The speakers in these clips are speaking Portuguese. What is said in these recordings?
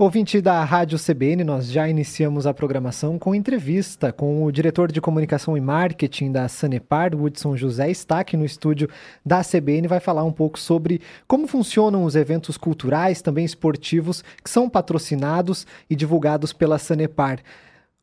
Ouvinte da Rádio CBN, nós já iniciamos a programação com entrevista com o diretor de comunicação e marketing da Sanepar, Woodson José, está aqui no estúdio da CBN vai falar um pouco sobre como funcionam os eventos culturais, também esportivos, que são patrocinados e divulgados pela Sanepar.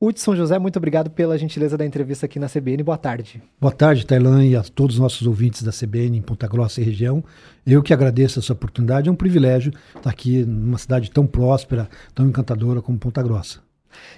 Hudson José, muito obrigado pela gentileza da entrevista aqui na CBN. Boa tarde. Boa tarde, Tailan, e a todos os nossos ouvintes da CBN em Ponta Grossa e região. Eu que agradeço essa oportunidade. É um privilégio estar aqui numa cidade tão próspera, tão encantadora como Ponta Grossa.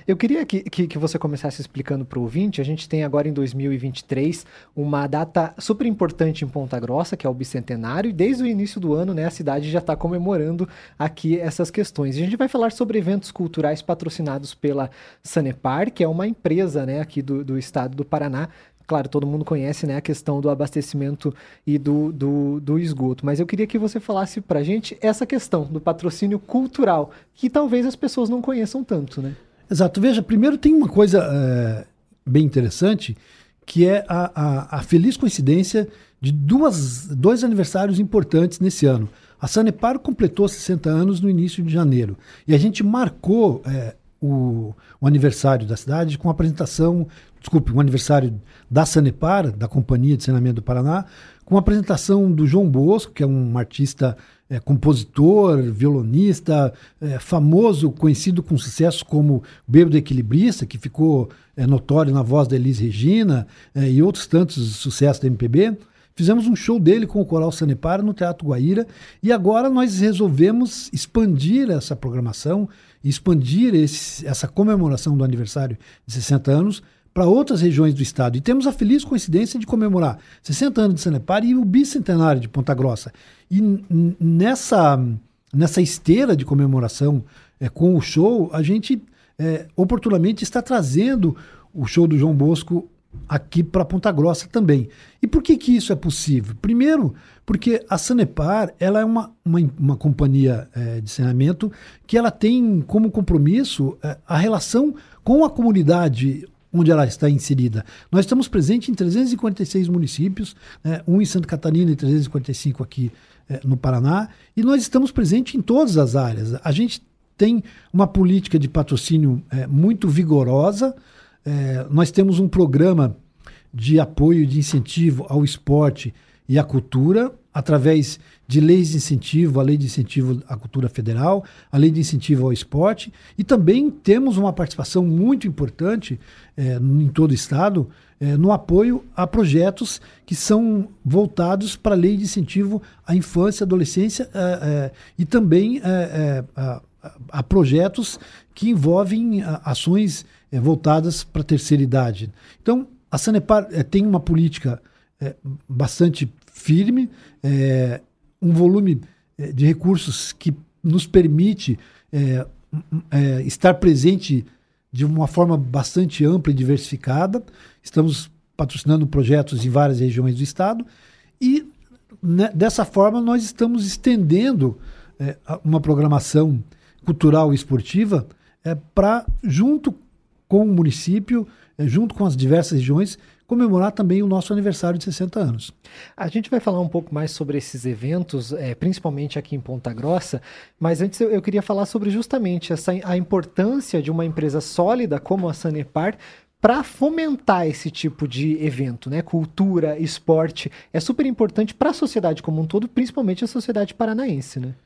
Eu queria que, que, que você começasse explicando para o ouvinte. A gente tem agora em 2023 uma data super importante em Ponta Grossa, que é o bicentenário, e desde o início do ano né, a cidade já está comemorando aqui essas questões. E a gente vai falar sobre eventos culturais patrocinados pela Sanepar, que é uma empresa né, aqui do, do estado do Paraná, claro, todo mundo conhece né, a questão do abastecimento e do, do, do esgoto, mas eu queria que você falasse para gente essa questão do patrocínio cultural, que talvez as pessoas não conheçam tanto, né? Exato. Veja, primeiro tem uma coisa é, bem interessante, que é a, a, a, feliz coincidência de duas, dois aniversários importantes nesse ano. A Sanepar completou 60 anos no início de janeiro. E a gente marcou é, o, o, aniversário da cidade com a apresentação, desculpe, o aniversário da Sanepar, da Companhia de Saneamento do Paraná, com a apresentação do João Bosco, que é um artista é, compositor, violonista, é, famoso, conhecido com sucesso como Bêbado Equilibrista, que ficou é, notório na voz da Elis Regina é, e outros tantos sucessos da MPB. Fizemos um show dele com o Coral Sanepar no Teatro Guaíra e agora nós resolvemos expandir essa programação, expandir esse, essa comemoração do aniversário de 60 anos para outras regiões do estado. E temos a feliz coincidência de comemorar 60 anos de Sanepar e o bicentenário de Ponta Grossa. E nessa, nessa esteira de comemoração é, com o show, a gente é, oportunamente está trazendo o show do João Bosco aqui para Ponta Grossa também. E por que, que isso é possível? Primeiro, porque a Sanepar ela é uma, uma, uma companhia é, de saneamento que ela tem como compromisso é, a relação com a comunidade onde ela está inserida. Nós estamos presentes em 346 municípios, né, um em Santa Catarina e 345 aqui é, no Paraná, e nós estamos presentes em todas as áreas. A gente tem uma política de patrocínio é, muito vigorosa, é, nós temos um programa de apoio, de incentivo ao esporte e à cultura, através de leis de incentivo, a lei de incentivo à cultura federal, a lei de incentivo ao esporte, e também temos uma participação muito importante é, em todo o estado é, no apoio a projetos que são voltados para a lei de incentivo à infância, adolescência é, e também a, a, projetos que envolvem ações voltadas para a terceira idade. Então, a Sanepar tem uma política bastante firme, é, um volume é, de recursos que nos permite é, é, estar presente de uma forma bastante ampla e diversificada. Estamos patrocinando projetos em várias regiões do estado e né, dessa forma nós estamos estendendo é, uma programação cultural e esportiva é, para junto com o município, é, junto com as diversas regiões, comemorar também o nosso aniversário de 60 anos. A gente vai falar um pouco mais sobre esses eventos, é, principalmente aqui em Ponta Grossa, mas antes eu, eu, queria falar sobre justamente essa, a importância de uma empresa sólida como a Sanepar para fomentar esse tipo de evento, né? Cultura, esporte, é super importante para a sociedade como um todo, principalmente a sociedade paranaense, né?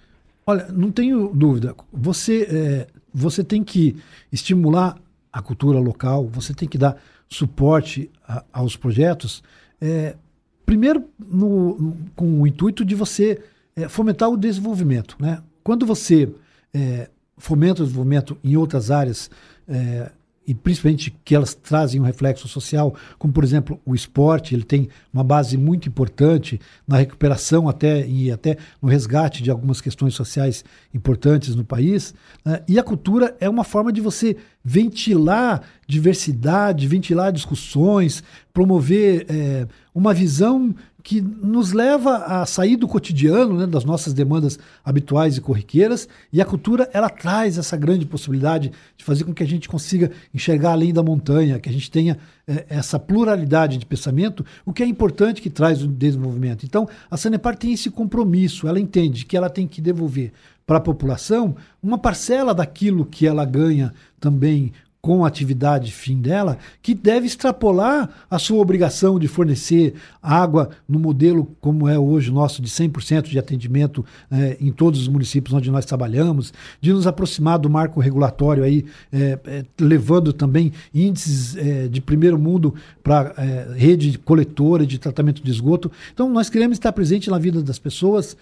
Olha, não tenho dúvida. Você, é, você tem que estimular a cultura local, você tem que dar suporte a, aos projetos, é, primeiro no, no, com o intuito de você é, fomentar o desenvolvimento. Né? Quando você é, fomenta o desenvolvimento em outras áreas, é, e principalmente que elas trazem um reflexo social, como por exemplo o esporte, ele tem uma base muito importante na recuperação até e até no resgate de algumas questões sociais importantes no país. Né? E a cultura é uma forma de você ventilar diversidade, ventilar discussões, promover é, uma visão que nos leva a sair do cotidiano, né, das nossas demandas habituais e corriqueiras, e a cultura ela traz essa grande possibilidade de fazer com que a gente consiga enxergar além da montanha, que a gente tenha é, essa pluralidade de pensamento, o que é importante que traz o desenvolvimento. Então, a Sanepar tem esse compromisso, ela entende que ela tem que devolver para a população uma parcela daquilo que ela ganha também com a atividade fim dela, que deve extrapolar a sua obrigação de fornecer água no modelo como é hoje nosso, de 100% de atendimento eh, em todos os municípios onde nós trabalhamos, de nos aproximar do marco regulatório aí, eh, eh, levando também índices de primeiro mundo para rede coletora de tratamento de esgoto. Então, nós queremos estar presente na vida das pessoas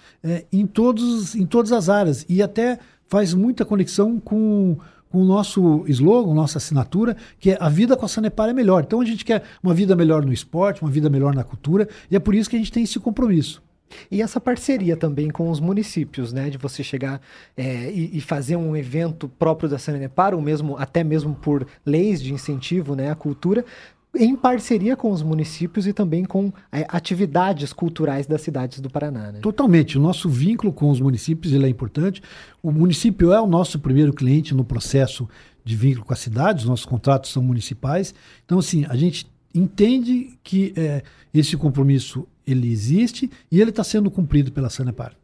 em, todos, em todas as áreas e até faz muita conexão com com o nosso slogan, nossa assinatura, que é a vida com a Sanepar é melhor. Então a gente quer uma vida melhor no esporte, uma vida melhor na cultura, e é por isso que a gente tem esse compromisso. E essa parceria também com os municípios, né? De você chegar é, e, e, fazer um evento próprio da Sanepar, ou mesmo até mesmo por leis de incentivo né, à cultura, em parceria com os municípios e também com é, atividades culturais das cidades do Paraná. Né? Totalmente. O nosso vínculo com os municípios ele é importante. O município é o nosso primeiro cliente no processo de vínculo com a cidade, os nossos contratos são municipais. Então, assim, a gente entende que é, esse compromisso ele existe e ele está sendo cumprido pela Sanepar.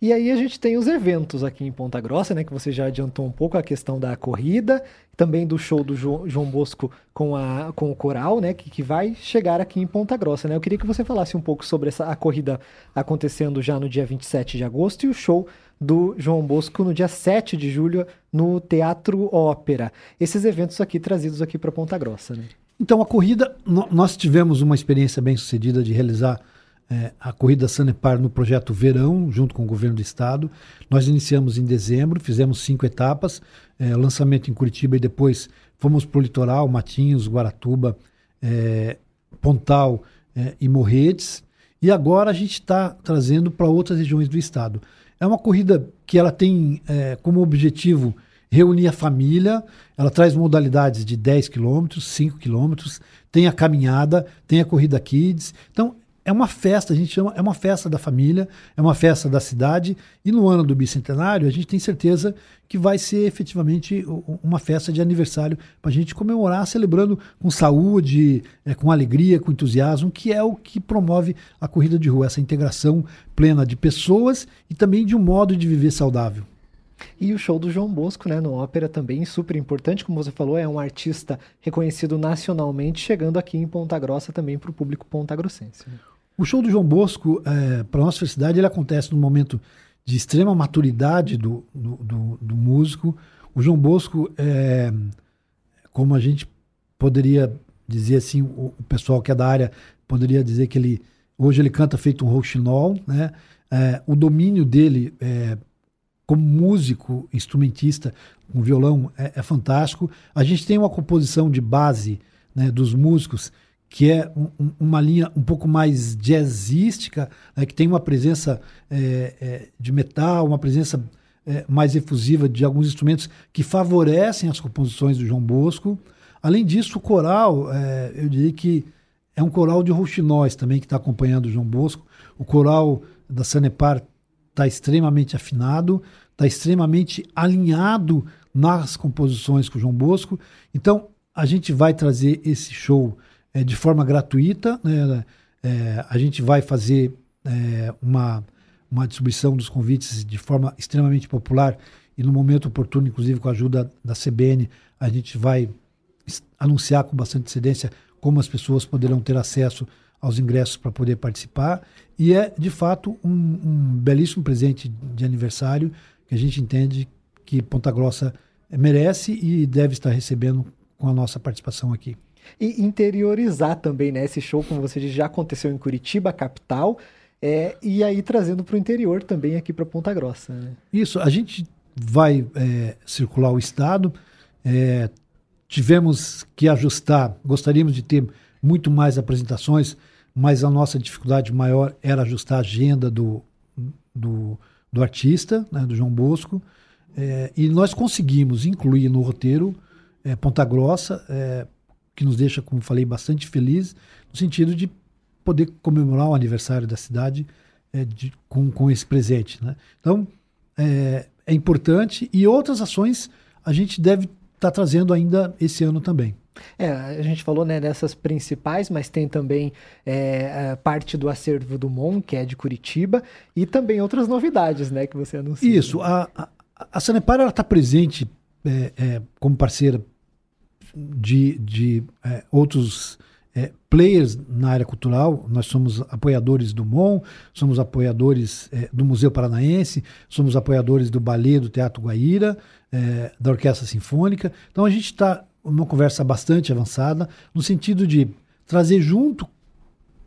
E aí a gente tem os eventos aqui em Ponta Grossa, né? Que você já adiantou um pouco a questão da corrida, também do show do João Bosco com, a, com o coral, né? Que, que vai chegar aqui em Ponta Grossa, né? Eu queria que você falasse um pouco sobre essa, a corrida acontecendo já no dia 27 de agosto e o show do João Bosco no dia 7 de julho no Teatro Ópera. Esses eventos aqui trazidos aqui para Ponta Grossa, né? Então a corrida, nós tivemos uma experiência bem sucedida de realizar é, a corrida Sanepar no projeto Verão, junto com o governo do estado. Nós iniciamos em dezembro, fizemos cinco etapas, é, lançamento em Curitiba e depois fomos para o litoral, Matinhos, Guaratuba, é, Pontal é, e Morretes. E agora a gente está trazendo para outras regiões do estado. É uma corrida que ela tem é, como objetivo reunir a família, ela traz modalidades de 10 quilômetros, 5 quilômetros, tem a caminhada, tem a corrida kids. Então, é uma festa, a gente chama, é uma festa da família, é uma festa da cidade, e no ano do bicentenário a gente tem certeza que vai ser efetivamente uma festa de aniversário para a gente comemorar, celebrando com saúde, é, com alegria, com entusiasmo, que é o que promove a corrida de rua, essa integração plena de pessoas e também de um modo de viver saudável. E o show do João Bosco, né, no ópera também super importante, como você falou, é um artista reconhecido nacionalmente, chegando aqui em Ponta Grossa também para o público pontagrossense. Né? O show do João Bosco, é, para nossa felicidade, ele acontece num momento de extrema maturidade do, do, do, do músico. O João Bosco, é, como a gente poderia dizer assim, o, o, pessoal que é da área poderia dizer que ele hoje ele canta feito um rouxinol, né? É, o domínio dele é, como músico, instrumentista, com um violão é, é, fantástico. A gente tem uma composição de base né, dos músicos que é um, uma linha um pouco mais jazzística, né, que tem uma presença é, é, de metal, uma presença é, mais efusiva de alguns instrumentos que favorecem as composições do João Bosco. Além disso, o coral, é, eu diria que é um coral de rouxinóis também que está acompanhando o João Bosco. O coral da Sanepar está extremamente afinado, está extremamente alinhado nas composições com o João Bosco. Então, a gente vai trazer esse show é, de forma gratuita. Né? É, a gente vai fazer é, uma, uma distribuição dos convites de forma extremamente popular e no momento oportuno, inclusive com a ajuda da CBN, a gente vai anunciar com bastante antecedência como as pessoas poderão ter acesso aos ingressos para poder participar. E é, de fato, um, um, belíssimo presente de aniversário que a gente entende que Ponta Grossa merece e deve estar recebendo com a nossa participação aqui e interiorizar também, né? Esse show, como você disse, já aconteceu em Curitiba, capital, é, e aí trazendo para o interior também aqui para Ponta Grossa. Né? Isso, a gente vai é, circular o estado, é, tivemos que ajustar, gostaríamos de ter muito mais apresentações, mas a nossa dificuldade maior era ajustar a agenda do, do, do artista, né, do João Bosco, é, e nós conseguimos incluir no roteiro é, Ponta Grossa, é, que nos deixa, como falei, bastante feliz, no sentido de poder comemorar o aniversário da cidade é, de, com, com esse presente. Né? Então, é, é, importante e outras ações a gente deve estar tá trazendo ainda esse ano também. É, a gente falou né, dessas principais, mas tem também é, parte do acervo do MON, que é de Curitiba, e também outras novidades né, que você anunciou. Isso, a, a, a Sanepar está presente é, é, como parceira de, de é, outros é, players na área cultural. Nós somos apoiadores do MON, somos apoiadores é, do Museu Paranaense, somos apoiadores do Ballet do Teatro Guaíra, é, da Orquestra Sinfônica. Então a gente está numa conversa bastante avançada, no sentido de trazer junto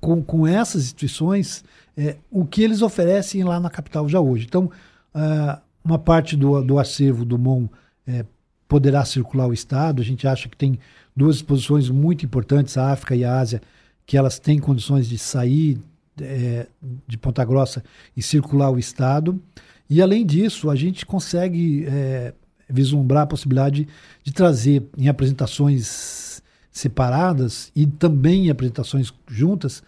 com, com essas instituições é, o que eles oferecem lá na capital já hoje. Então, uh, uma parte do, do acervo do MON é, poderá circular o Estado. A gente acha que tem duas exposições muito importantes, a África e a Ásia, que elas têm condições de sair é, de Ponta Grossa e circular o Estado. E, além disso, a gente consegue é, vislumbrar a possibilidade de trazer em apresentações separadas e também em apresentações juntas,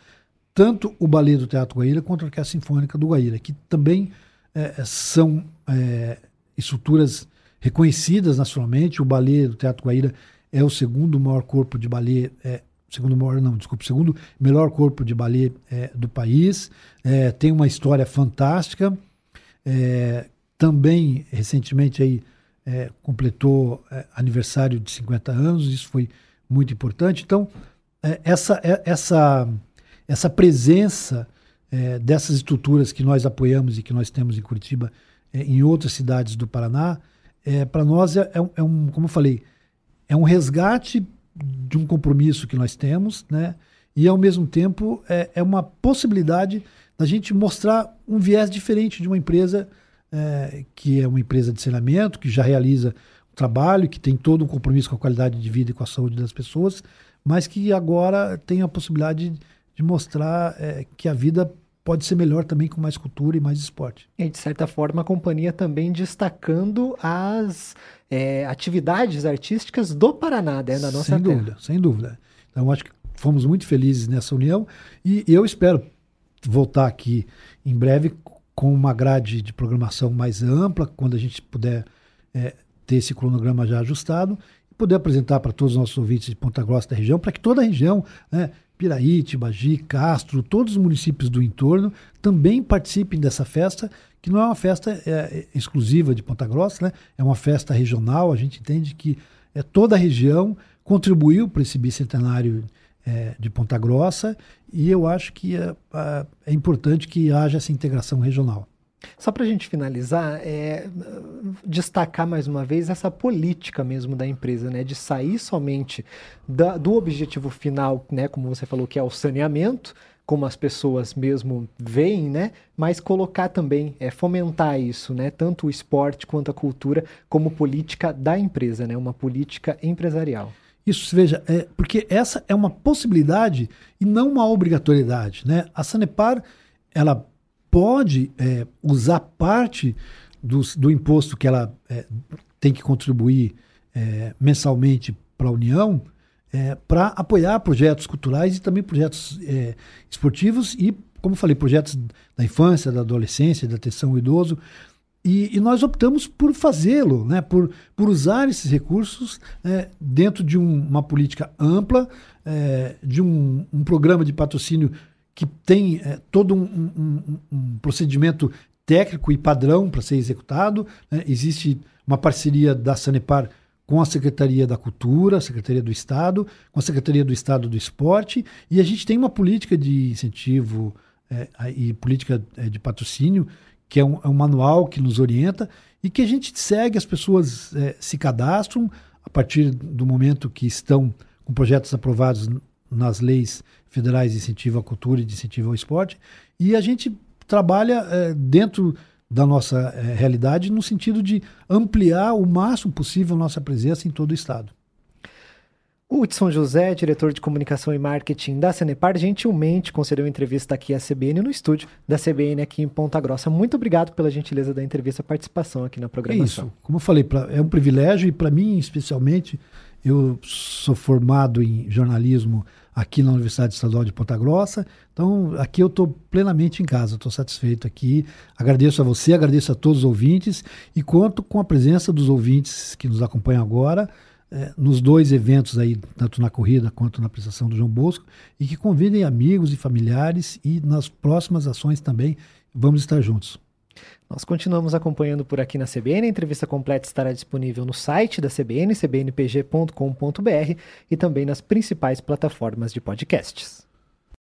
tanto o balé do Teatro Guaíra quanto a Orquestra Sinfônica do Guaíra, que também é, são é, estruturas reconhecidas nacionalmente. O balé do Teatro Guaíra é o segundo maior corpo de balé, é, segundo maior não, desculpe, segundo melhor corpo de balé é, do país. É, tem uma história fantástica. É, também recentemente aí é, completou é, aniversário de 50 anos. Isso foi muito importante. Então essa essa essa presença dessas estruturas que nós apoiamos e que nós temos em Curitiba, em outras cidades do Paraná, é, para nós é, é, um, é, um, como eu falei, é um resgate de um compromisso que nós temos, né? E ao mesmo tempo é, é uma possibilidade da gente mostrar um viés diferente de uma empresa é, que é uma empresa de saneamento, que já realiza um trabalho, que tem todo um compromisso com a qualidade de vida e com a saúde das pessoas, mas que agora tem a possibilidade de mostrar é, que a vida pode ser melhor também com mais cultura e mais esporte. E de certa forma a companhia também destacando as é, atividades artísticas do Paraná, né, na nossa sem terra. dúvida, sem dúvida. Então acho que fomos muito felizes nessa união e eu espero voltar aqui em breve com uma grade de programação mais ampla, quando a gente puder é, ter esse cronograma já ajustado e poder apresentar para todos os nossos ouvintes de Ponta Grossa da região, para que toda a região né, Piraí, Tibagi, Castro, todos os municípios do entorno também participem dessa festa, que não é uma festa é, é, exclusiva de Ponta Grossa, né? é uma festa regional. A gente entende que é, toda a região contribuiu para esse bicentenário é, de Ponta Grossa e eu acho que é, é importante que haja essa integração regional. Só para a gente finalizar, é, destacar mais uma vez essa política mesmo da empresa, né, de sair somente da, do objetivo final, né, como você falou, que é o saneamento, como as pessoas mesmo veem, né, mas colocar também, é, fomentar isso, né, tanto o esporte quanto a cultura, como política da empresa, né, uma política empresarial. Isso, veja, é, porque essa é uma possibilidade e não uma obrigatoriedade, né? A Sanepar, ela pode é, usar parte do, do, imposto que ela é, tem que contribuir é, mensalmente para a União é, para apoiar projetos culturais e também projetos é, esportivos e, como falei, projetos da infância, da adolescência, da atenção ao idoso. E, e nós optamos por fazê-lo, né, por, por usar esses recursos é, dentro de um, uma política ampla, de um, um programa de patrocínio que tem é, todo um, um, um, procedimento técnico e padrão para ser executado. Né? Existe uma parceria da Sanepar com a Secretaria da Cultura, a Secretaria do Estado, com a Secretaria do Estado do Esporte, e a gente tem uma política de incentivo é, e política é, de patrocínio, que é um, é um, manual que nos orienta e que a gente segue, as pessoas é, se cadastram a partir do momento que estão com projetos aprovados nas leis federais de incentivo à cultura e de incentivo ao esporte. E a gente trabalha é, dentro da nossa é, realidade no sentido de ampliar o máximo possível a nossa presença em todo o estado. O Hudson José, diretor de comunicação e marketing da Cenepar, gentilmente concedeu entrevista aqui à CBN no estúdio da CBN aqui em Ponta Grossa. Muito obrigado pela gentileza da entrevista, participação aqui na programação. Isso, como eu falei, pra, é um privilégio e para mim especialmente, eu sou formado em jornalismo aqui na Universidade Estadual de Ponta Grossa. Então, aqui eu estou plenamente em casa, estou satisfeito aqui. Agradeço a você, agradeço a todos os ouvintes e conto com a presença dos ouvintes que nos acompanham agora é, nos dois eventos aí, tanto na corrida quanto na prestação do João Bosco, e que convidem amigos e familiares e nas próximas ações também vamos estar juntos. Nós continuamos acompanhando por aqui na CBN. A entrevista completa estará disponível no site da CBN, cbnpg.com.br e também nas principais plataformas de podcasts.